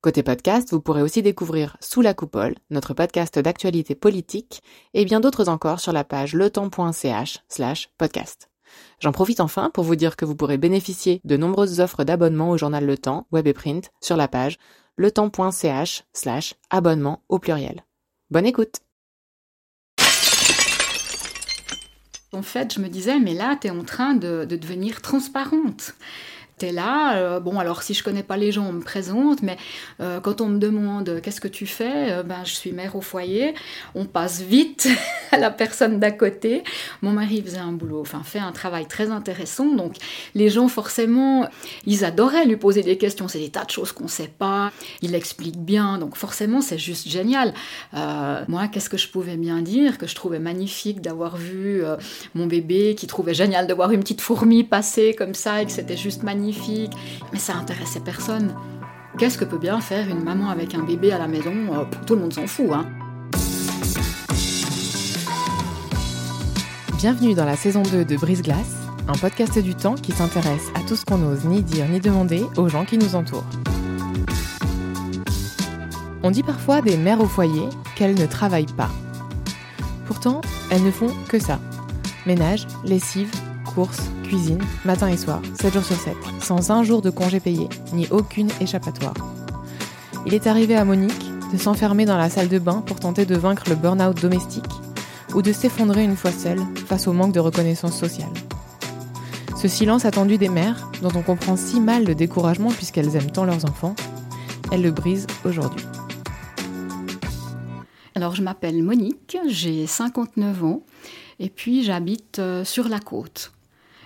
Côté podcast, vous pourrez aussi découvrir Sous la coupole, notre podcast d'actualité politique, et bien d'autres encore sur la page letemps.ch slash podcast. J'en profite enfin pour vous dire que vous pourrez bénéficier de nombreuses offres d'abonnement au journal Le Temps, web et print, sur la page letemps.ch slash abonnement au pluriel. Bonne écoute En fait, je me disais, mais là, tu es en train de, de devenir transparente là. Euh, bon, alors si je connais pas les gens, on me présente, mais euh, quand on me demande qu'est-ce que tu fais, euh, ben je suis mère au foyer. On passe vite à la personne d'à côté. Mon mari faisait un boulot, enfin fait un travail très intéressant. Donc les gens forcément, ils adoraient lui poser des questions. C'est des tas de choses qu'on sait pas. Il explique bien, donc forcément c'est juste génial. moi, qu'est-ce que je pouvais bien dire que je trouvais magnifique d'avoir vu mon bébé, qui trouvait génial de voir une petite fourmi passer comme ça et que c'était juste magnifique? Mais ça intéressait personne. Qu'est-ce que peut bien faire une maman avec un bébé à la maison? Euh, Tout le monde s'en fout, hein. Bienvenue dans la saison 2 de Brise Glace, un podcast du temps qui s'intéresse à tout ce qu'on n'ose ni dire ni demander aux gens qui nous entourent. On dit parfois des mères au foyer qu'elles ne travaillent pas. Pourtant, elles ne font que ça. Ménage, lessive, courses, cuisine, matin et soir, 7 jours sur 7, sans un jour de congé payé, ni aucune échappatoire. Il est arrivé à Monique de s'enfermer dans la salle de bain pour tenter de vaincre le burn-out domestique, ou de s'effondrer une fois seule face au manque de reconnaissance sociale. Ce silence attendu des mères, dont on comprend si mal le découragement puisqu'elles aiment tant leurs enfants, elle le brise aujourd'hui. Alors je m'appelle Monique, j'ai 59 ans et puis j'habite euh, sur la côte.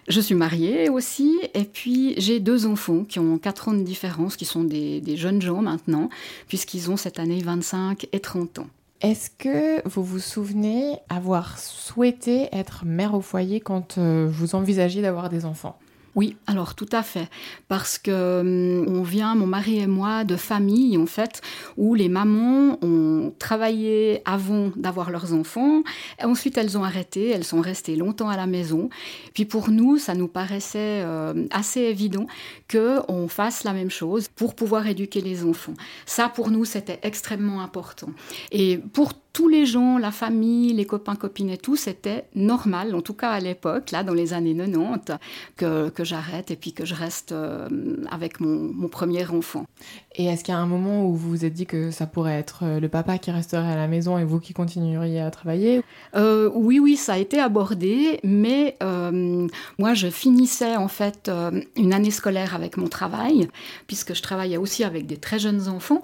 Je suis mariée aussi, et puis j'ai deux enfants qui ont 4 ans de différence, qui sont des, jeunes gens maintenant, puisqu'ils ont cette année 25 et 30 ans. Est-ce que vous vous souvenez avoir souhaité être mère au foyer quand euh, vous envisagiez d'avoir des enfants? Oui, alors tout à fait, parce que hum, on vient, mon mari et moi, de familles en fait où les mamans ont travaillé avant d'avoir leurs enfants, et ensuite elles ont arrêté, elles sont restées longtemps à la maison. Puis pour nous, ça nous paraissait euh, assez évident que on fasse la même chose pour pouvoir éduquer les enfants. Ça pour nous c'était extrêmement important. Et pour tous les gens, la famille, les copains, copines et tout, c'était normal, en tout cas à l'époque, là, dans les années 90, que, que j'arrête et puis que je reste euh, avec mon, mon, premier enfant. Et est-ce qu'il y a un moment où vous vous êtes dit que ça pourrait être euh, le papa qui resterait à la maison et vous qui continueriez à travailler? Euh, Oui, oui, ça a été abordé, mais moi, je finissais en fait une année scolaire avec mon travail, puisque je travaillais aussi avec des très jeunes enfants.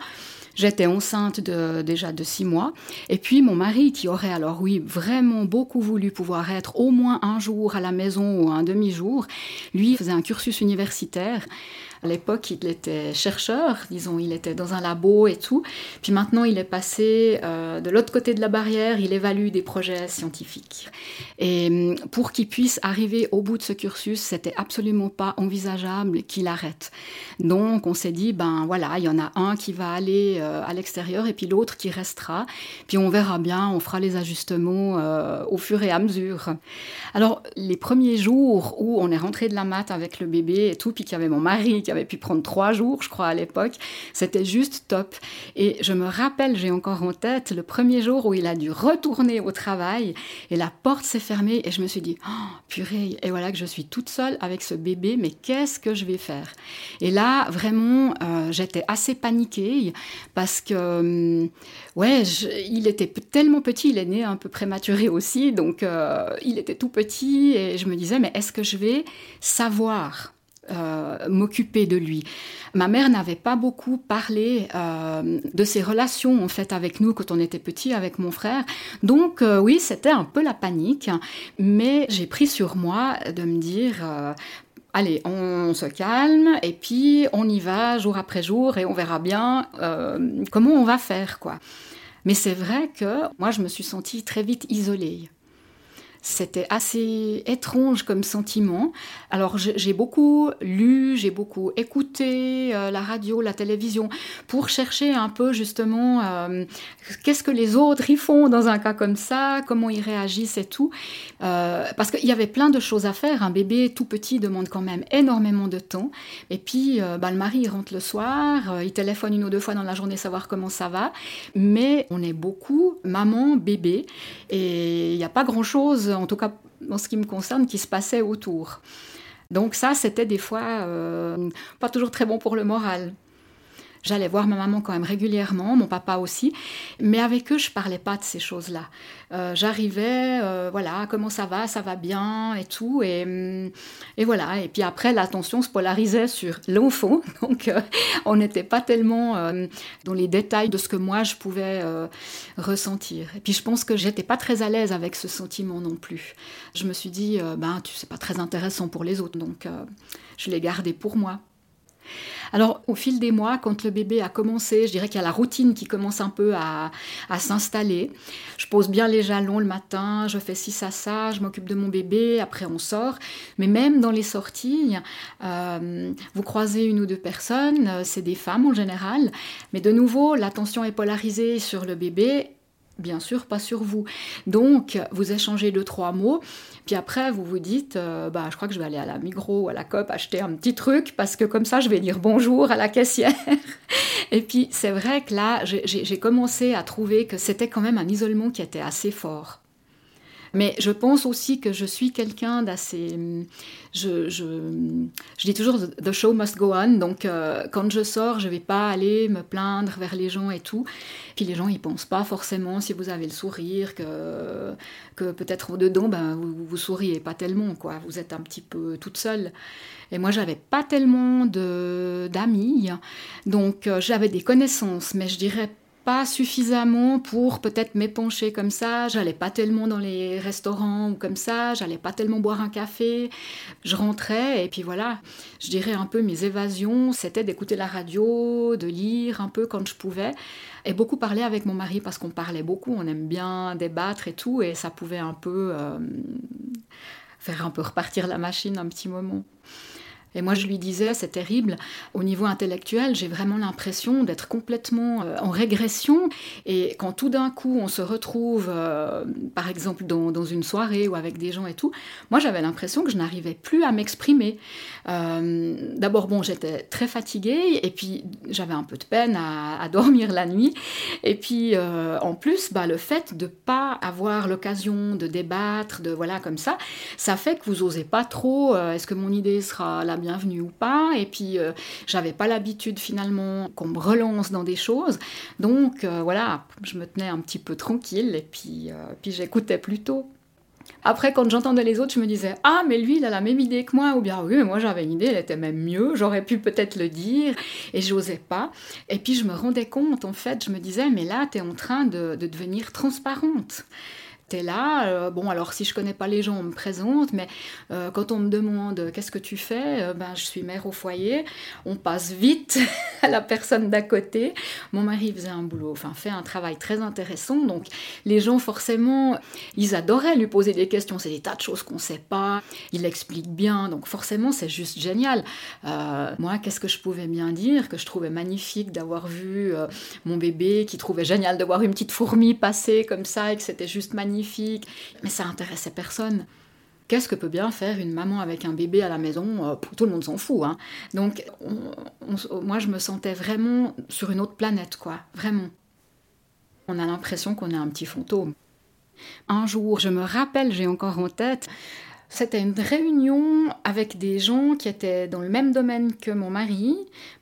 J'étais enceinte de, déjà de six mois. Et puis mon mari, qui aurait alors, oui, vraiment beaucoup voulu pouvoir être au moins un jour à la maison ou un demi-jour, lui faisait un cursus universitaire. À l'époque, il était chercheur, disons, il était dans un labo et tout. Puis maintenant, il est passé euh, de l'autre côté de la barrière, il évalue des projets scientifiques. Et hum, pour qu'il puisse arriver au bout de ce cursus, c'était absolument pas envisageable qu'il arrête. Donc, on s'est dit, ben voilà, il y en a un qui va aller euh, à l'extérieur et puis l'autre qui restera. Puis on verra bien, on fera les ajustements euh, au fur et à mesure. Alors, les premiers jours où on est rentré de la mat avec le bébé et tout, puis qu'il y avait mon mari qui avait pu prendre trois jours, je crois, à l'époque. C'était juste top. Et je me rappelle, j'ai encore en tête, le premier jour où il a dû retourner au travail et la porte s'est fermée et je me suis dit, oh, purée, et voilà que je suis toute seule avec ce bébé, mais qu'est-ce que je vais faire? Et là, vraiment, euh, j'étais assez paniquée parce que, hum, ouais, il était tellement petit, il est né un peu prématuré aussi, donc euh, il était tout petit et je me disais, mais est-ce que je vais savoir? Euh, m'occuper de lui. Ma mère n'avait pas beaucoup parlé euh, de ses relations en fait avec nous quand on était petit avec mon frère. Donc euh, oui, c'était un peu la panique, mais j'ai pris sur moi de me dire allez, on se calme et puis on y va jour après jour et on verra bien comment on va faire quoi. Mais c'est vrai que moi je me suis sentie très vite isolée. C'était assez étrange comme sentiment. Alors j'ai beaucoup lu, j'ai beaucoup écouté euh, la radio, la télévision pour chercher un peu justement euh, qu'est-ce que les autres y font dans un cas comme ça, comment ils réagissent et tout. Euh, parce qu'il y avait plein de choses à faire. Un bébé tout petit demande quand même énormément de temps. Et puis bah, le mari rentre le soir, il téléphone une ou deux fois dans la journée savoir comment ça va. Mais on est beaucoup maman, bébé. Et il n'y a pas grand-chose en tout cas en ce qui me concerne, qui se passait autour. Donc ça, c'était des fois euh, pas toujours très bon pour le moral. J'allais voir ma maman quand même régulièrement, mon papa aussi, mais avec eux, je parlais pas de ces choses-là. Euh, j'arrivais, euh, voilà, comment ça va, ça va bien et tout, et, et voilà. Et puis après, l'attention se polarisait sur l'enfant, donc euh, on n'était pas tellement dans les détails de ce que moi je pouvais ressentir. Et puis je pense que j'étais pas très à l'aise avec ce sentiment non plus. Je me suis dit, ben tu sais pas très intéressant pour les autres, donc je l'ai gardé pour moi. Alors, au fil des mois, quand le bébé a commencé, je dirais qu'il y a la routine qui commence un peu à, s'installer. Je pose bien les jalons le matin, je fais ci, ça, ça, je m'occupe de mon bébé, après on sort. Mais même dans les sorties, euh, vous croisez une ou deux personnes, euh, c'est des femmes en général, mais de nouveau, l'attention est polarisée sur le bébé bien sûr pas sur vous. Donc, vous échangez deux, trois mots, puis après, vous vous dites, euh, bah, je crois que je vais aller à la Migros ou à la COP acheter un petit truc, parce que comme ça, je vais dire bonjour à la caissière. Et puis, c'est vrai que là, j'ai commencé à trouver que c'était quand même un isolement qui était assez fort. Mais je pense aussi que je suis quelqu'un d'assez. Je, dis toujours the show must go on. Donc euh, quand je sors, je vais pas aller me plaindre vers les gens et tout. Puis les gens ils pensent pas forcément si vous avez le sourire que que peut-être dedans ben vous, vous souriez pas tellement quoi. Vous êtes un petit peu toute seule. Et moi j'avais pas tellement de d'amis. Donc euh, j'avais des connaissances, mais je dirais pas suffisamment pour peut-être m'épancher comme ça. J'allais pas tellement dans les restaurants ou comme ça. J'allais pas tellement boire un café. Je rentrais et puis voilà. Je dirais un peu mes évasions, c'était d'écouter la radio, de lire un peu quand je pouvais et beaucoup parler avec mon mari parce qu'on parlait beaucoup. On aime bien débattre et tout et ça pouvait un peu euh, faire un peu repartir la machine un petit moment. Et moi, je lui disais, c'est terrible, au niveau intellectuel, j'ai vraiment l'impression d'être complètement euh, en régression. Et quand tout d'un coup, on se retrouve, euh, par exemple, dans, dans, une soirée ou avec des gens et tout, moi, j'avais l'impression que je n'arrivais plus à m'exprimer. Euh, D'abord, bon, j'étais très fatiguée et puis j'avais un peu de peine à, dormir la nuit. Et puis, en plus, bah, le fait de pas avoir l'occasion de débattre, de voilà, comme ça, ça fait que vous osez pas trop, est-ce que mon idée sera la bienvenue ou pas. Et puis, euh, j'avais pas l'habitude finalement qu'on me relance dans des choses. Donc, euh, voilà, je me tenais un petit peu tranquille et puis, euh, puis j'écoutais plutôt. Après, quand j'entendais les autres, je me disais Ah, mais lui, il a la même idée que moi. Ou bien, oui, mais moi, j'avais une idée, elle était même mieux. J'aurais pu peut-être le dire. Et j'osais pas. Et puis, je me rendais compte, en fait, je me disais Mais là, tu es en train de, de devenir transparente t'es là. Euh, bon, alors si je connais pas les gens, on me présente, mais euh, quand on me demande qu'est-ce que tu fais, euh, ben je suis mère au foyer. On passe vite à la personne d'à côté. Mon mari faisait un boulot, enfin fait un travail très intéressant. Donc les gens forcément, ils adoraient lui poser des questions. C'est des tas de choses qu'on sait pas. Il explique bien, donc forcément c'est juste génial. moi, qu'est-ce que je pouvais bien dire que je trouvais magnifique d'avoir vu mon bébé, qui trouvait génial de voir une petite fourmi passer comme ça et que c'était juste magnifique? Mais ça intéressait personne. Qu'est-ce que peut bien faire une maman avec un bébé à la maison euh, Tout le monde s'en fout. Hein. Donc, moi, je me sentais vraiment sur une autre planète, quoi. Vraiment. On a l'impression qu'on est un petit fantôme. Un jour, je me rappelle, j'ai encore en tête, c'était une réunion avec des gens qui étaient dans le même domaine que mon mari.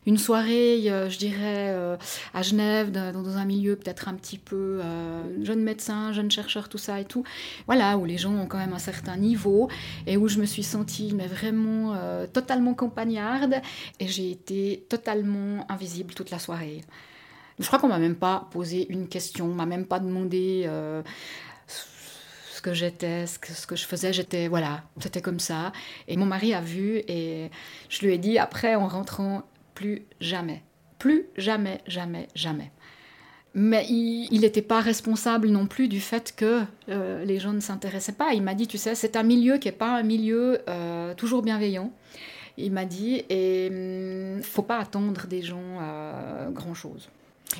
Une soirée, euh, je dirais, euh, à Genève, dans un milieu peut-être un petit peu euh, jeune médecin, jeune chercheur, tout ça et tout. Voilà, où les gens ont quand même un certain niveau et où je me suis sentie mais vraiment totalement campagnarde et j'ai été totalement invisible toute la soirée. Je crois qu'on m'a même pas posé une question, on m'a même pas demandé que j'étais, ce que, je faisais, j'étais, voilà, c'était comme ça. Et mon mari a vu et je lui ai dit après en rentrant, plus jamais, plus jamais, jamais, jamais. Mais il n'était pas responsable non plus du fait que euh, les gens ne s'intéressaient pas. Il m'a dit, tu sais, c'est un milieu qui n'est pas un milieu euh, toujours bienveillant. Il m'a dit, et il hum, faut pas attendre des gens à grand-chose.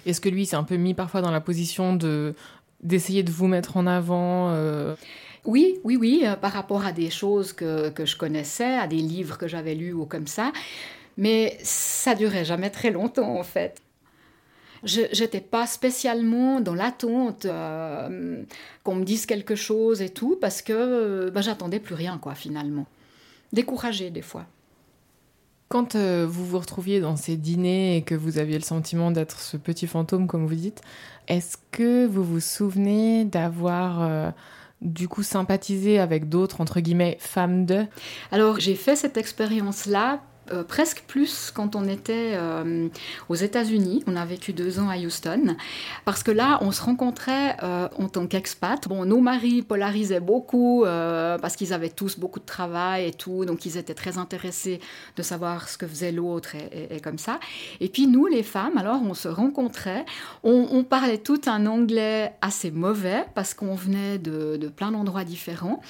Est-ce que lui s'est un peu mis parfois dans la position de d'essayer de vous mettre en avant euh Oui, oui, oui, par rapport à des choses que, que je connaissais, à des livres que j'avais lus ou comme ça. Mais ça durait jamais très longtemps en fait je n'étais pas spécialement dans l'attente euh, qu'on me dise quelque chose et tout, parce que bah, j'attendais plus rien, quoi, finalement. Découragée, des fois. Quand euh, vous vous retrouviez dans ces dîners et que vous aviez le sentiment d'être ce petit fantôme, comme vous dites, est-ce que vous vous souvenez d'avoir... Euh, du coup sympathisé avec d'autres, entre guillemets, femmes de? Alors j'ai fait cette expérience-là euh, presque plus quand on était euh, aux États-Unis. On a vécu deux ans à Houston. Parce que là, on se rencontrait euh, en tant qu'expat. Bon, nos maris polarisaient beaucoup parce qu'ils avaient tous beaucoup de travail et tout. Donc, ils étaient très intéressés de savoir ce que faisait l'autre et, comme ça. Et puis, nous, les femmes, alors, on se rencontrait. On, parlait tout un anglais assez mauvais parce qu'on venait de, de plein d'endroits différents.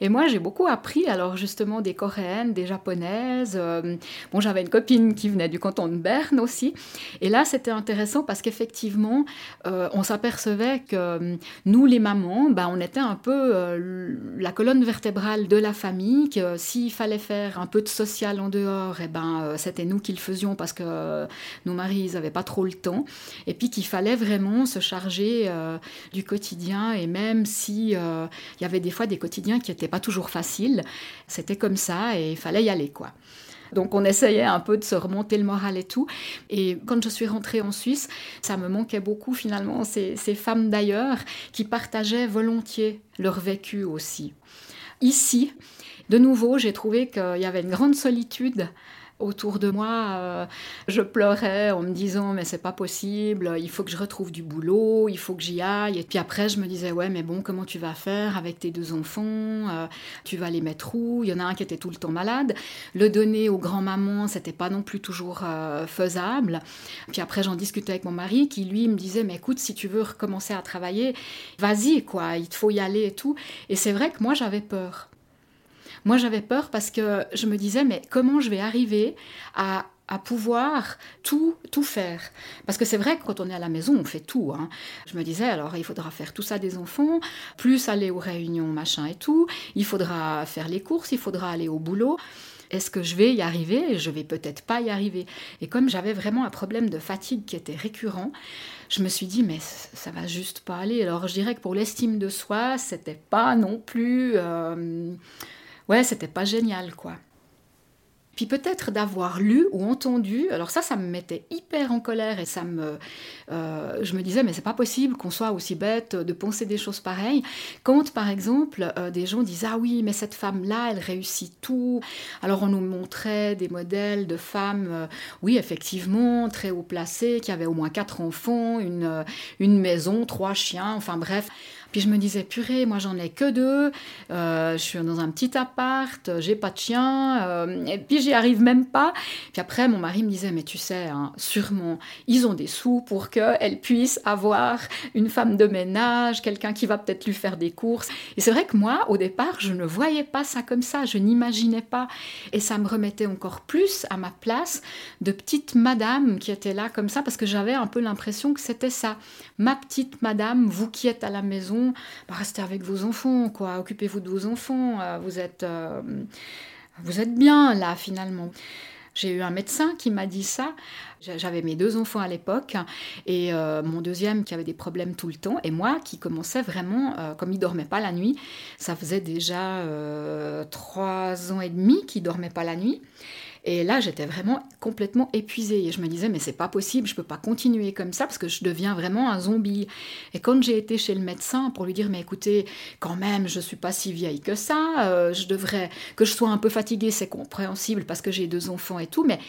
Et moi, j'ai beaucoup appris, alors, justement, des coréennes, des japonaises bon, j'avais une copine qui venait du canton de Berne aussi. Et là, c'était intéressant parce qu'effectivement, euh, on s'apercevait que euh, nous, les mamans, ben, on était un peu euh, la colonne vertébrale de la famille, que s'il fallait faire un peu de social en dehors, et eh ben, c'était nous qui le faisions parce que nos maris n'avaient pas trop le temps. Et puis qu'il fallait vraiment se charger du quotidien. Et même si il y avait des fois des quotidiens qui n'étaient pas toujours faciles, c'était comme ça et il fallait y aller, quoi. Donc on essayait un peu de se remonter le moral et tout. Et quand je suis rentrée en Suisse, ça me manquait beaucoup finalement, ces, ces femmes d'ailleurs qui partageaient volontiers leur vécu aussi. Ici, de nouveau, j'ai trouvé qu'il y avait une grande solitude autour de moi, euh, je pleurais en me disant mais c'est pas possible, il faut que je retrouve du boulot, il faut que j'y aille. Et puis après je me disais ouais mais bon comment tu vas faire avec tes deux enfants, euh, tu vas les mettre où? Il y en a un qui était tout le temps malade. Le donner aux grands-mamans c'était pas non plus toujours euh, faisable. Puis après j'en discutais avec mon mari qui lui me disait mais écoute si tu veux recommencer à travailler, vas-y quoi, il faut y aller et tout. Et c'est vrai que moi j'avais peur. Moi, j'avais peur parce que je me disais, mais comment je vais arriver à, pouvoir tout, tout faire? Parce que c'est vrai que quand on est à la maison, on fait tout. Hein. Je me disais, alors il faudra faire tout ça des enfants, plus aller aux réunions, machin et tout. Il faudra faire les courses, il faudra aller au boulot. Est-ce que je vais y arriver? Je vais peut-être pas y arriver. Et comme j'avais vraiment un problème de fatigue qui était récurrent, je me suis dit mais ça va juste pas aller. Alors je dirais que pour l'estime de soi, c'était pas non plus euh, ouais, c'était pas génial, quoi. Puis peut-être d'avoir lu ou entendu, alors ça, ça me mettait hyper en colère et ça me, euh, je me disais mais c'est pas possible qu'on soit aussi bête de penser des choses pareilles. Quand par exemple euh, des gens disent ah oui mais cette femme là elle réussit tout, alors on nous montrait des modèles de femmes, euh, oui effectivement très haut placées, qui avaient au moins quatre enfants, une une maison, trois chiens, enfin bref. Puis je me disais, purée, moi j'en ai que deux, euh, je suis dans un petit appart, j'ai pas de chien, euh, et puis j'y arrive même pas. Puis après, mon mari me disait, mais tu sais, hein, sûrement, ils ont des sous pour qu'elle puisse avoir une femme de ménage, quelqu'un qui va peut-être lui faire des courses. Et c'est vrai que moi, au départ, je ne voyais pas ça comme ça, je n'imaginais pas. Et ça me remettait encore plus à ma place de petite madame qui était là comme ça, parce que j'avais un peu l'impression que c'était ça. Ma petite madame, vous qui êtes à la maison, bah, restez avec vos enfants, quoi. Occupez-vous de vos enfants. Euh, vous êtes, euh, vous êtes bien là finalement. J'ai eu un médecin qui m'a dit ça. J'avais mes deux enfants à l'époque et euh, mon deuxième qui avait des problèmes tout le temps et moi qui commençais vraiment, comme il dormait pas la nuit, ça faisait déjà trois ans et demi qu'il dormait pas la nuit. Et là, j'étais vraiment complètement épuisée. Et je me disais, mais c'est pas possible, je peux pas continuer comme ça parce que je deviens vraiment un zombie. Et quand j'ai été chez le médecin pour lui dire, mais écoutez, quand même, je suis pas si vieille que ça, euh, je devrais, que je sois un peu fatiguée, c'est compréhensible parce que j'ai deux enfants et tout, mais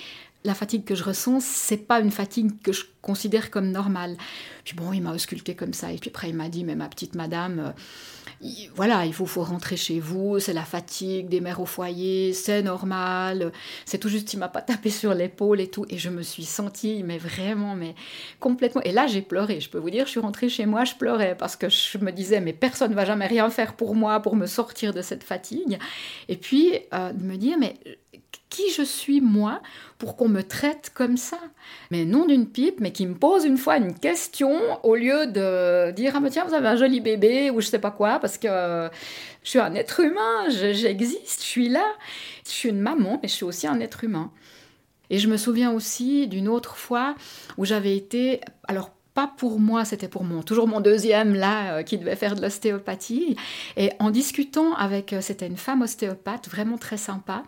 la fatigue que je ressens, c'est pas une fatigue que je considère comme normale. Puis bon, il m'a ausculté comme ça, et puis après il m'a dit, mais ma petite madame, voilà, il faut, rentrer chez vous, c'est la fatigue des mères au foyer, c'est normal, c'est tout juste, il m'a pas tapé sur l'épaule et tout, et je me suis sentie, mais vraiment, mais complètement. Et là, j'ai pleuré, je peux vous dire, je suis rentrée chez moi, je pleurais, parce que je me disais, mais personne ne va jamais rien faire pour moi, pour me sortir de cette fatigue. Et puis, euh, de me dire, mais qui je suis moi pour qu'on me traite comme ça Mais non d'une pipe, mais qui me pose une fois une question au lieu de dire ah mais tiens vous avez un joli bébé ou je sais pas quoi parce que je suis un être humain, j'existe, je suis là, je suis une maman mais je suis aussi un être humain. Et je me souviens aussi d'une autre fois où j'avais été alors pas pour moi, c'était pour mon, toujours mon deuxième là, euh, qui devait faire de l'ostéopathie. Et en discutant avec, euh, c'était une femme ostéopathe vraiment très sympa,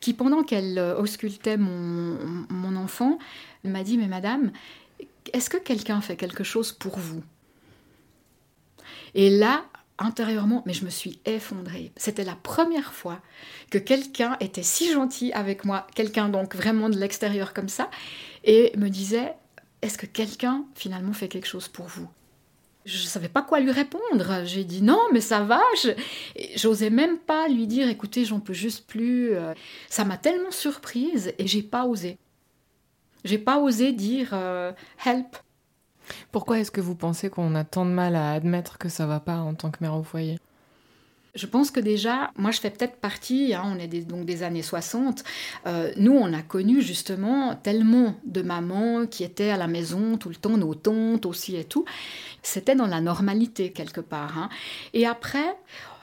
qui pendant qu'elle euh, auscultait mon, mon enfant, m'a dit, mais madame, est-ce que quelqu'un fait quelque chose pour vous? Et là, intérieurement, mais je me suis effondrée. C'était la première fois que quelqu'un était si gentil avec moi, quelqu'un donc vraiment de l'extérieur comme ça, et me disait est-ce que quelqu'un finalement fait quelque chose pour vous? Je ne savais pas quoi lui répondre. J'ai dit non, mais ça va. J'osais même pas lui dire écoutez, j'en peux juste plus. Euh. Ça m'a tellement surprise et j'ai pas osé. J'ai pas osé dire euh, help. Pourquoi est-ce que vous pensez qu'on a tant de mal à admettre que ça va pas en tant que mère au foyer? Je pense que déjà, moi je fais peut-être partie, hein, on est donc des années 60, euh, nous on a connu justement tellement de mamans qui étaient à la maison tout le temps, nos tantes aussi et tout. C'était dans la normalité quelque part. Hein. Et après,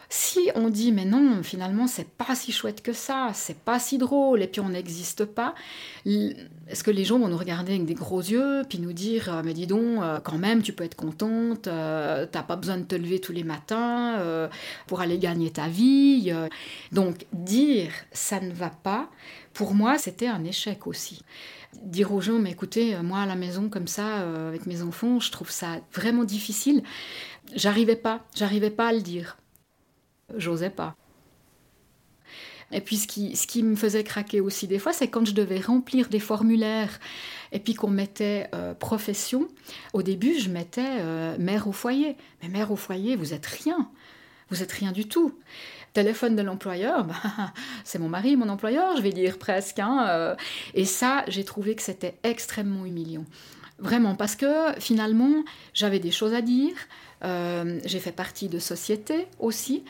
si on dit mais non, finalement c'est pas si chouette que ça, c'est pas si drôle et puis on n'existe pas, est-ce que les gens vont nous regarder avec des gros yeux puis nous dire euh, mais dis donc euh, quand même tu peux être contente, euh, t'as pas besoin de te lever tous les matins pour aller gagner ta vie. Donc dire ça ne va pas, pour moi c'était un échec aussi dire aux gens, mais écoutez, moi à la maison comme ça, avec mes enfants, je trouve ça vraiment difficile. J'arrivais pas, j'arrivais pas à le dire j'osais pas. Et puis ce qui, ce qui, me faisait craquer aussi des fois, c'est quand je devais remplir des formulaires et puis qu'on mettait euh, profession. Au début, je mettais euh, mère au foyer. Mais mère au foyer, vous êtes rien. Vous êtes rien du tout. Téléphone de l'employeur, bah, c'est mon mari, mon employeur, je vais dire presque. Hein, euh. et ça, j'ai trouvé que c'était extrêmement humiliant. Vraiment, parce que finalement, j'avais des choses à dire, euh, j'ai fait partie de sociétés aussi.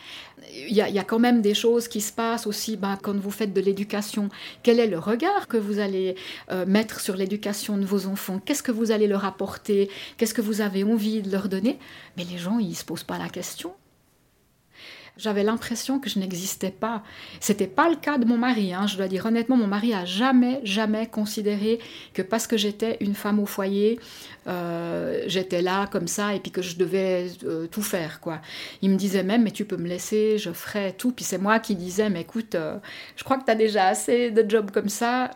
Il y, a, quand même des choses qui se passent aussi ben, quand vous faites de l'éducation. Quel est le regard que vous allez euh, mettre sur l'éducation de vos enfants? Qu'est-ce que vous allez leur apporter? Qu'est-ce que vous avez envie de leur donner? Mais les gens, ils ne se posent pas la question. J'avais l'impression que je n'existais pas. C'était pas le cas de mon mari. Hein. Je dois dire honnêtement, mon mari a jamais, jamais considéré que parce que j'étais une femme au foyer, euh, j'étais là comme ça et puis que je devais euh, tout faire. quoi. Il me disait même, mais tu peux me laisser, je ferai tout. Puis c'est moi qui disais, mais écoute, euh, je crois que tu as déjà assez de jobs comme ça,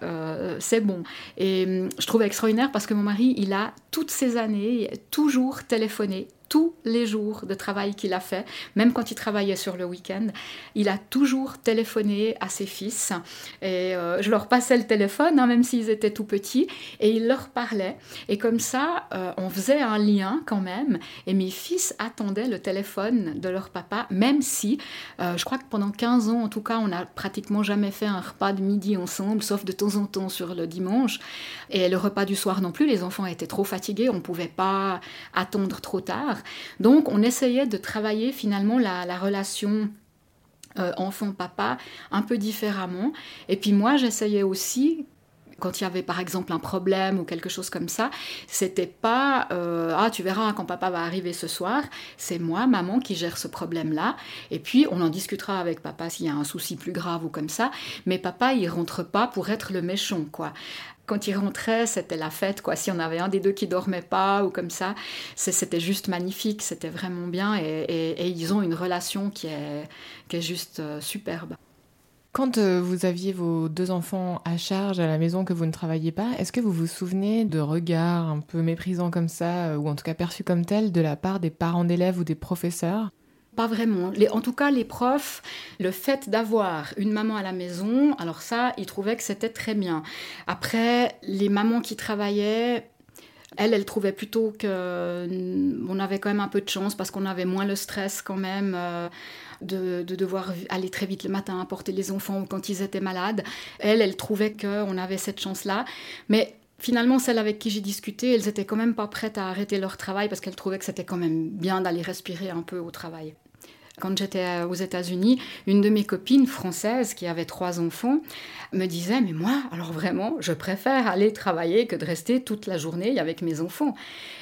c'est bon. Et hum, je trouvais extraordinaire parce que mon mari, il a toutes ces années toujours téléphoné tous les jours de travail qu'il a fait, même quand il travaillait sur le week-end, il a toujours téléphoné à ses fils. Et euh, je leur passais le téléphone, hein, même s'ils étaient tout petits, et il leur parlait. Et comme ça, euh, on faisait un lien quand même. Et mes fils attendaient le téléphone de leur papa, même si, euh, je crois que pendant 15 ans, en tout cas, on n'a pratiquement jamais fait un repas de midi ensemble, sauf de temps en temps sur le dimanche. Et le repas du soir non plus, les enfants étaient trop fatigués, on ne pouvait pas attendre trop tard. Donc on essayait de travailler finalement la, relation euh, enfant-papa un peu différemment. Et puis moi, j'essayais aussi quand il y avait par exemple un problème ou quelque chose comme ça, c'était pas euh, ah tu verras quand papa va arriver ce soir, c'est moi maman qui gère ce problème là et puis on en discutera avec papa s'il y a un souci plus grave ou comme ça, mais papa il rentre pas pour être le méchant quoi quand ils rentraient, c'était la fête. Quoi. Si on avait un des deux qui dormait pas ou comme ça, c'était juste magnifique, c'était vraiment bien. Et, ils ont une relation qui est, qui est juste euh, superbe. Quand euh, vous aviez vos deux enfants à charge à la maison que vous ne travailliez pas, est-ce que vous vous souvenez de regards un peu méprisants comme ça, euh, ou en tout cas perçus comme tels, de la part des parents d'élèves ou des professeurs? Pas vraiment. en tout cas, les profs, le fait d'avoir une maman à la maison, alors ça, ils trouvaient que c'était très bien. Après, les mamans qui travaillaient, elle, elle trouvait plutôt qu'on avait quand même un peu de chance parce qu'on avait moins le stress quand même. Euh, de, devoir aller très vite le matin, apporter les enfants quand ils étaient malades. Elle, elle trouvait qu'on avait cette chance-là. Mais finalement, celles avec qui j'ai discuté, elles étaient quand même pas prêtes à arrêter leur travail parce qu'elles trouvaient que c'était quand même bien d'aller respirer un peu au travail. Quand j'étais aux États-Unis, une de mes copines françaises qui avait trois enfants me disait Mais moi, alors vraiment, je préfère aller travailler que de rester toute la journée avec mes enfants.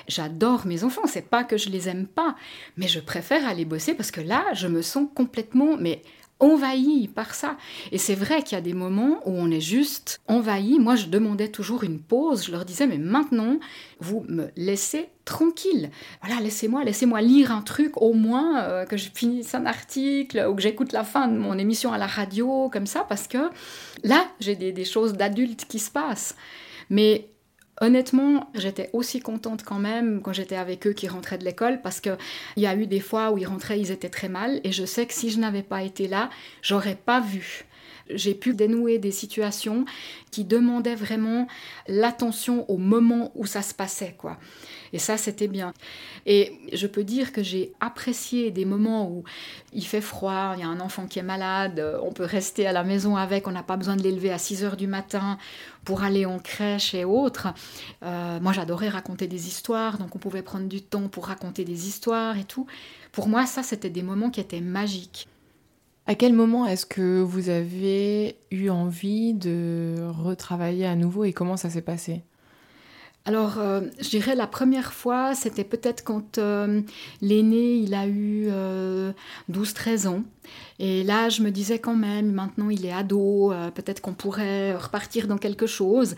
J'adore mes enfants, c'est pas que je les aime pas, mais je préfère aller bosser parce que là, je me sens complètement mais envahi par ça. Et c'est vrai qu'il y a des moments où on est juste envahi. Moi, je demandais toujours une pause. Je leur disais, mais maintenant, vous me laissez tranquille. Voilà, laissez-moi, laissez-moi lire un truc au moins, euh, que je finisse un article ou que j'écoute la fin de mon émission à la radio, comme ça, parce que là, j'ai des, des choses d'adultes qui se passent. Mais Honnêtement, j'étais aussi contente quand même quand j'étais avec eux qui rentraient de l'école parce qu'il y a eu des fois où ils rentraient, ils étaient très mal. Et je sais que si je n'avais pas été là, j'aurais pas vu j'ai pu dénouer des situations qui demandaient vraiment l'attention au moment où ça se passait, quoi. Et ça, c'était bien. Et je peux dire que j'ai apprécié des moments où il fait froid, il y a un enfant qui est malade, on peut rester à la maison avec, on n'a pas besoin de l'élever à 6 heures du matin pour aller en crèche et autres. Euh, moi, j'adorais raconter des histoires, donc on pouvait prendre du temps pour raconter des histoires et tout. Pour moi, ça, c'était des moments qui étaient magiques. À quel moment est-ce que vous avez eu envie de retravailler à nouveau et comment ça s'est passé? Alors, euh, je dirais la première fois, c'était peut-être quand euh, l'aîné, il a eu 12-13 euh, ans. Et là, je me disais quand même, maintenant il est ado, peut-être qu'on pourrait repartir dans quelque chose.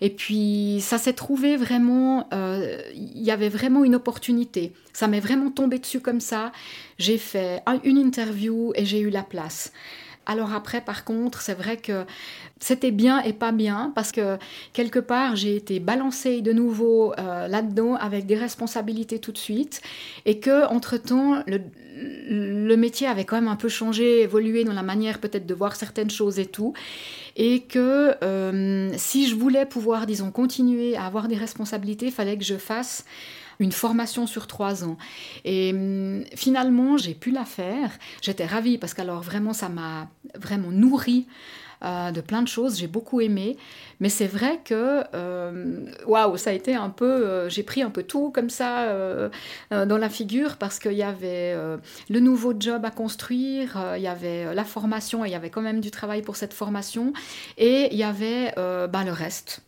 Et puis, ça s'est trouvé vraiment, il y avait vraiment une opportunité. Ça m'est vraiment tombé dessus comme ça. J'ai fait une interview et j'ai eu la place. Alors après, par contre, c'est vrai que c'était bien et pas bien parce que quelque part, j'ai été balancée de nouveau euh, là-dedans avec des responsabilités tout de suite et que entre-temps, le, métier avait quand même un peu changé, évolué dans la manière peut-être de voir certaines choses et tout. Et que euh, si je voulais pouvoir, disons, continuer à avoir des responsabilités, il fallait que je fasse une formation sur trois ans. Et hum, finalement, j'ai pu la faire. J'étais ravie parce qu'alors vraiment, ça m'a vraiment nourri. Euh, de plein de choses, j'ai beaucoup aimé, mais c'est vrai que euh, waouh, ça a été un peu, euh, j'ai pris un peu tout comme ça dans la figure parce qu'il y avait le nouveau job à construire, il y avait la formation, et il y avait quand même du travail pour cette formation, et il y avait bah, le reste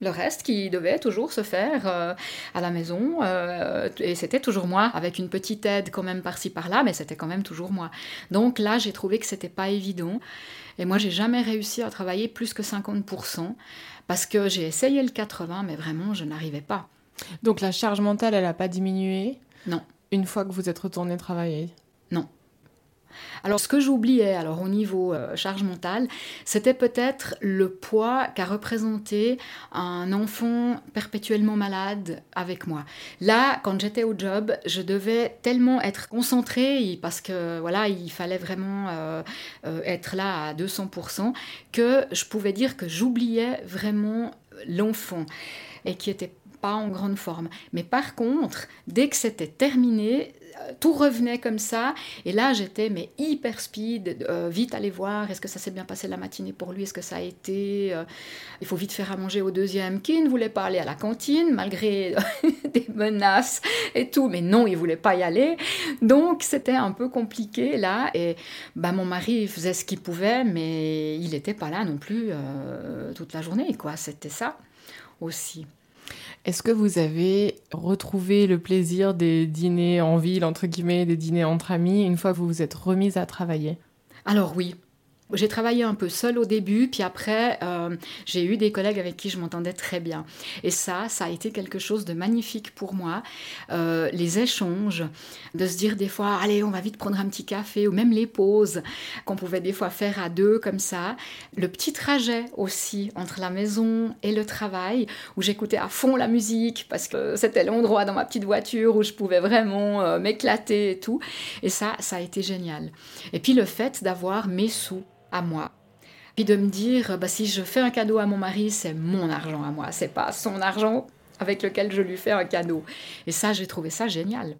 le reste qui devait toujours se faire euh, à la maison. Euh, et c'était toujours moi, avec une petite aide quand même par-ci par-là, mais c'était quand même toujours moi. Donc là, j'ai trouvé que c'était pas évident. Et moi, j'ai jamais réussi à travailler plus que 50%, parce que j'ai essayé le 80, mais vraiment, je n'arrivais pas. Donc la charge mentale, elle n'a pas diminué? Non. Une fois que vous êtes retourné travailler? Non. Alors ce que j'oubliais alors au niveau euh, charge mentale, c'était peut-être le poids qu'a représenté un enfant perpétuellement malade avec moi. Là, quand j'étais au job, je devais tellement être concentrée parce que voilà, il fallait vraiment euh, euh, être là à 200% que je pouvais dire que j'oubliais vraiment l'enfant et qui était pas en grande forme. Mais par contre, dès que c'était terminé, tout revenait comme ça. Et là, j'étais mais hyper speed, euh, vite aller voir, est-ce que ça s'est bien passé la matinée pour lui, est-ce que ça a été... Euh, il faut vite faire à manger au deuxième qui ne voulait pas aller à la cantine, malgré des menaces et tout. Mais non, il voulait pas y aller. Donc, c'était un peu compliqué là. Et bah, mon mari faisait ce qu'il pouvait, mais il n'était pas là non plus euh, toute la journée. quoi. C'était ça aussi. Est-ce que vous avez retrouvé le plaisir des dîners en ville, entre guillemets, des dîners entre amis, une fois que vous vous êtes remise à travailler? Alors oui, J'ai travaillé un peu seule au début, puis après, euh, j'ai eu des collègues avec qui je m'entendais très bien. Et ça, ça a été quelque chose de magnifique pour moi. Euh, les échanges, de se dire des fois, allez, on va vite prendre un petit café, ou même les pauses qu'on pouvait des fois faire à deux comme ça. Le petit trajet aussi entre la maison et le travail, où j'écoutais à fond la musique, parce que c'était l'endroit dans ma petite voiture où je pouvais vraiment euh, m'éclater et tout. Et ça, ça a été génial. Et puis le fait d'avoir mes sous à moi. Puis de me dire, bah, si je fais un cadeau à mon mari, c'est mon argent à moi, c'est pas son argent avec lequel je lui fais un cadeau. Et ça, j'ai trouvé ça génial.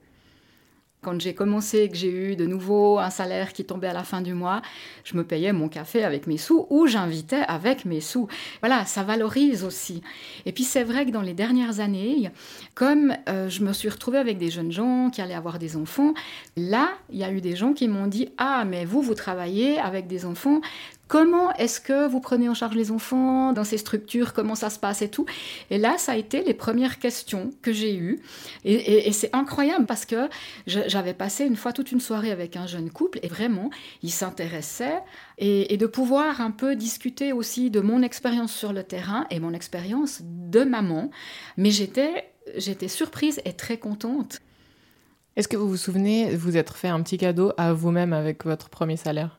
Quand j'ai commencé, que j'ai eu de nouveau un salaire qui tombait à la fin du mois, je me payais mon café avec mes sous ou j'invitais avec mes sous. Voilà, ça valorise aussi. Et puis c'est vrai que dans les dernières années, comme euh, je me suis retrouvée avec des jeunes gens qui allaient avoir des enfants, là, il y a eu des gens qui m'ont dit Ah, mais vous, vous travaillez avec des enfants, Comment est-ce que vous prenez en charge les enfants dans ces structures Comment ça se passe et tout? Et là, ça a été les premières questions que j'ai eues. Et, c'est incroyable parce que j'avais passé une fois toute une soirée avec un jeune couple et vraiment, ils s'intéressaient. Et, et de pouvoir un peu discuter aussi de mon expérience sur le terrain et mon expérience de maman. Mais j'étais, j'étais surprise et très contente. Est-ce que vous vous souvenez vous être fait un petit cadeau à vous-même avec votre premier salaire?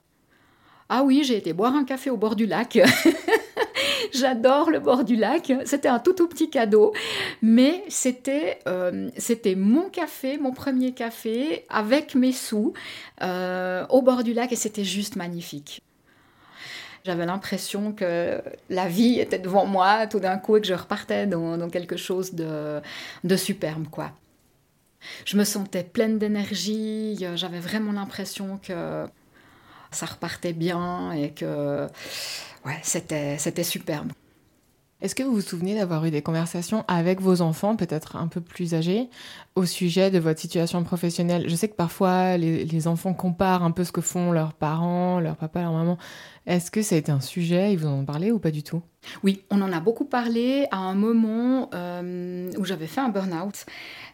Ah oui, j'ai été boire un café au bord du lac. J'adore le bord du lac. C'était un tout petit cadeau, mais c'était euh, c'était mon café, mon premier café avec mes sous euh, au bord du lac et c'était juste magnifique. J'avais l'impression que la vie était devant moi tout d'un coup et que je repartais dans, quelque chose de, de superbe, quoi. Je me sentais pleine d'énergie, j'avais vraiment l'impression que ça repartait bien et que ouais, c'était, c'était superbe. Est-ce que vous vous souvenez d'avoir eu des conversations avec vos enfants, peut-être un peu plus âgés, au sujet de votre situation professionnelle? Je sais que parfois les, enfants comparent un peu ce que font leurs parents, leur papa, leur maman. Est-ce que ça a été un sujet? Ils vous en ont parlé ou pas du tout? Oui, on en a beaucoup parlé à un moment euh, où j'avais fait un burn-out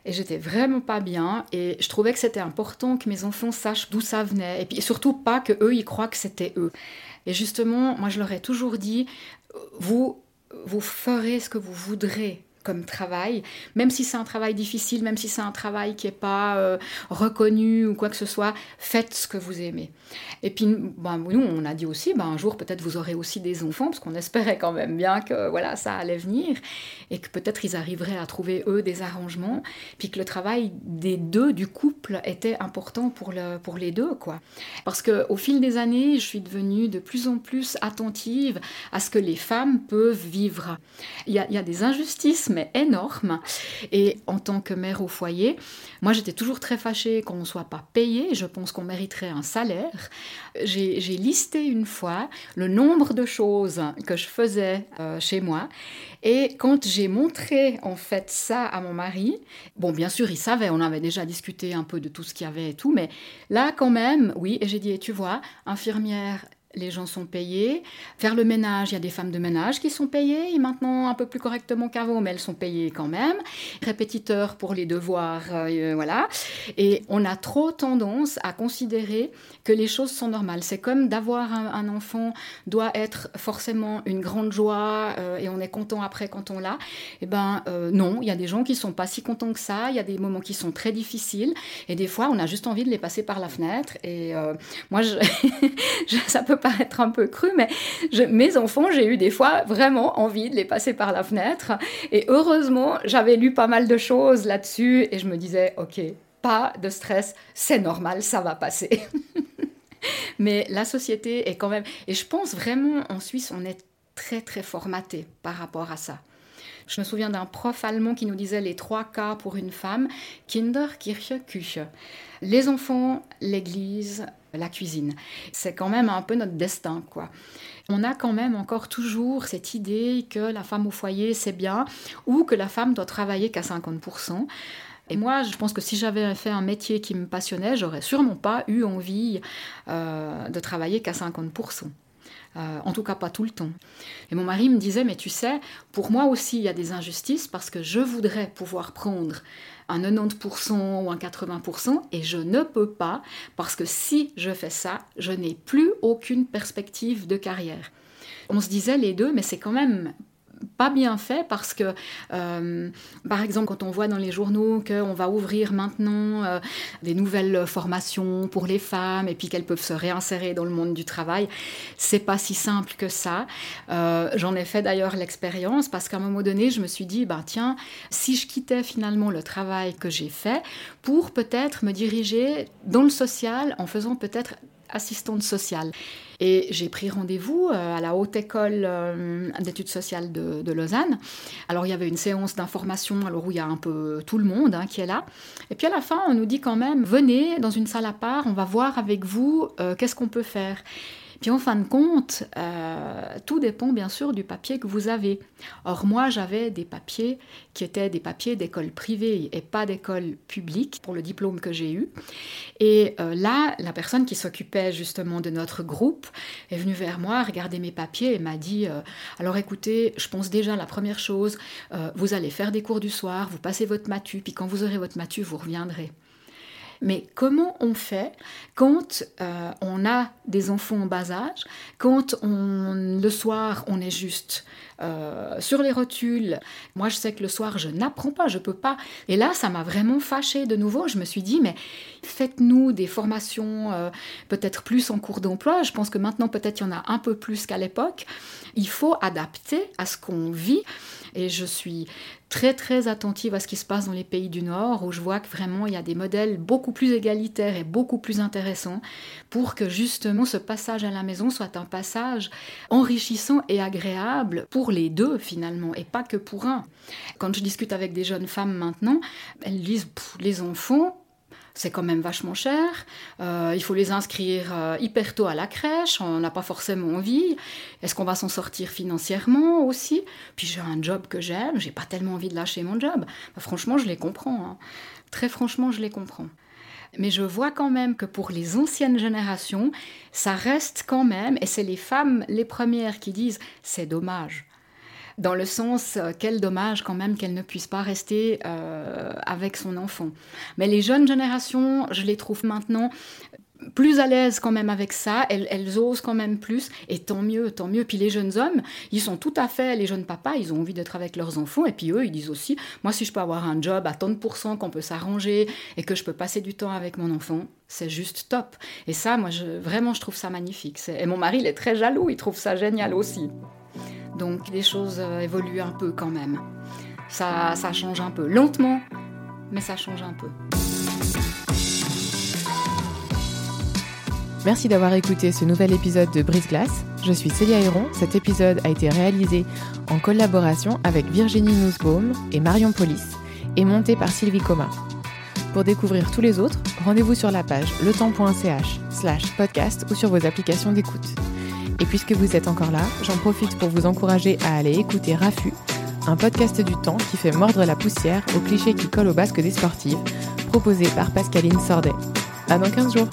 et j'étais vraiment pas bien et je trouvais que c'était important que mes enfants sachent d'où ça venait et puis surtout pas que eux ils croient que c'était eux. Et justement, moi je leur ai toujours dit vous vous ferez ce que vous voudrez comme travail, même si c'est un travail difficile, même si c'est un travail qui n'est pas euh, reconnu ou quoi que ce soit, faites ce que vous aimez. Et puis, ben, nous, on a dit aussi, ben, un jour, peut-être vous aurez aussi des enfants, parce qu'on espérait quand même bien que voilà, ça allait venir, et que peut-être ils arriveraient à trouver, eux, des arrangements, puis que le travail des deux, du couple, était important pour, le, pour les deux. quoi. Parce qu'au fil des années, je suis devenue de plus en plus attentive à ce que les femmes peuvent vivre. Il y a, il y a des injustices, énorme. Et en tant que mère au foyer, moi j'étais toujours très fâchée qu'on ne soit pas payé. Je pense qu'on mériterait un salaire. J'ai listé une fois le nombre de choses que je faisais euh, chez moi. Et quand j'ai montré en fait ça à mon mari, bon bien sûr il savait, on avait déjà discuté un peu de tout ce qu'il y avait et tout, mais là quand même, oui, et j'ai dit, tu vois, infirmière les gens sont payés. Faire le ménage, il y a des femmes de ménage qui sont payées, et maintenant un peu plus correctement qu'avant, mais elles sont payées quand même. Répétiteurs pour les devoirs, euh, voilà. Et on a trop tendance à considérer que les choses sont normales. C'est comme d'avoir un, enfant doit être forcément une grande joie euh, et on est content après quand on l'a. Eh ben euh, non, il y a des gens qui sont pas si contents que ça. Il y a des moments qui sont très difficiles et des fois on a juste envie de les passer par la fenêtre. Et moi, je, ça peut paraître un peu cru, mais mes enfants, j'ai eu des fois vraiment envie de les passer par la fenêtre. Et heureusement, j'avais lu pas mal de choses là-dessus et je me disais, ok, pas de stress, c'est normal, ça va passer. mais la société est quand même... Et je pense vraiment, en Suisse, on est très, très formaté par rapport à ça. Je me souviens d'un prof allemand qui nous disait les trois cas pour une femme Kinder, Kirche, Küche. Les enfants, l'église, la cuisine. C'est quand même un peu notre destin, quoi. On a quand même encore toujours cette idée que la femme au foyer, c'est bien, ou que la femme doit travailler qu'à 50%. Et moi, je pense que si j'avais fait un métier qui me passionnait, j'aurais sûrement pas eu envie euh, de travailler qu'à 50%. Euh, en tout cas, pas tout le temps. Et mon mari me disait, mais tu sais, pour moi aussi, il y a des injustices parce que je voudrais pouvoir prendre un 90% ou un 80% et je ne peux pas parce que si je fais ça, je n'ai plus aucune perspective de carrière. On se disait les deux, mais c'est quand même pas bien fait parce que, euh, par exemple, quand on voit dans les journaux qu'on va ouvrir maintenant euh, des nouvelles formations pour les femmes et puis qu'elles peuvent se réinsérer dans le monde du travail, c'est pas si simple que ça. Euh, j'en ai fait d'ailleurs l'expérience parce qu'à un moment donné, je me suis dit, bah tiens, si je quittais finalement le travail que j'ai fait pour peut-être me diriger dans le social en faisant peut-être assistante sociale. Et j'ai pris rendez-vous euh, à la Haute École euh, d'études sociales de, Lausanne. Alors il y avait une séance d'information, alors où il y a un peu tout le monde hein, qui est là. Et puis à la fin, on nous dit quand même, venez dans une salle à part, on va voir avec vous euh, qu'est-ce qu'on peut faire. Puis en fin de compte, euh, tout dépend bien sûr du papier que vous avez. Or moi, j'avais des papiers qui étaient des papiers d'école privée et pas d'école publique pour le diplôme que j'ai eu. Et euh, là, la personne qui s'occupait justement de notre groupe est venue vers moi, a regardé mes papiers et m'a dit euh, alors écoutez, je pense déjà la première chose, vous allez faire des cours du soir, vous passez votre matu, puis quand vous aurez votre matu, vous reviendrez. Mais comment on fait quand euh, on a des enfants en bas âge, quand on, le soir on est juste euh, sur les rotules? Moi je sais que le soir je n'apprends pas, je peux pas. Et là ça m'a vraiment fâchée de nouveau. Je me suis dit mais faites-nous des formations euh, peut-être plus en cours d'emploi. Je pense que maintenant peut-être il y en a un peu plus qu'à l'époque. Il faut adapter à ce qu'on vit. Et je suis très très attentive à ce qui se passe dans les pays du Nord, où je vois que vraiment il y a des modèles beaucoup plus égalitaires et beaucoup plus intéressants pour que justement ce passage à la maison soit un passage enrichissant et agréable pour les deux finalement, et pas que pour un. Quand je discute avec des jeunes femmes maintenant, elles disent les enfants, c'est quand même vachement cher. Euh, il faut les inscrire euh, hyper tôt à la crèche, on n'a pas forcément envie. Est-ce qu'on va s'en sortir financièrement aussi? Puis j'ai un job que j'aime, j'ai pas tellement envie de lâcher mon job. Bah, franchement, je les comprends. Hein. Très franchement, je les comprends. Mais je vois quand même que pour les anciennes générations, ça reste quand même, et c'est les femmes les premières qui disent c'est dommage dans le sens euh, quel dommage quand même qu'elle ne puisse pas rester euh, avec son enfant. Mais les jeunes générations, je les trouve maintenant plus à l'aise quand même avec ça, elles, osent quand même plus, et tant mieux, tant mieux. Puis les jeunes hommes, ils sont tout à fait, les jeunes papas, ils ont envie d'être avec leurs enfants, et puis eux, ils disent aussi, moi si je peux avoir un job à tant de pourcents, qu'on peut s'arranger, et que je peux passer du temps avec mon enfant, c'est juste top. Et ça, moi, je, vraiment, je trouve ça magnifique. Et mon mari, il est très jaloux, il trouve ça génial aussi. Donc les choses euh, évoluent un peu quand même. Ça, ça change un peu, lentement, mais ça change un peu. Merci d'avoir écouté ce nouvel épisode de Brise Glace. Je suis Célia Héron. Cet épisode a été réalisé en collaboration avec Virginie Nussbaum et Marion Polis et monté par Sylvie Coma. Pour découvrir tous les autres, rendez-vous sur la page letemps.ch slash podcast ou sur vos applications d'écoute. Et puisque vous êtes encore là, j'en profite pour vous encourager à aller écouter Rafu, un podcast du temps qui fait mordre la poussière aux clichés qui collent au basque des sportives, proposé par Pascaline Sordet. À dans 15 jours!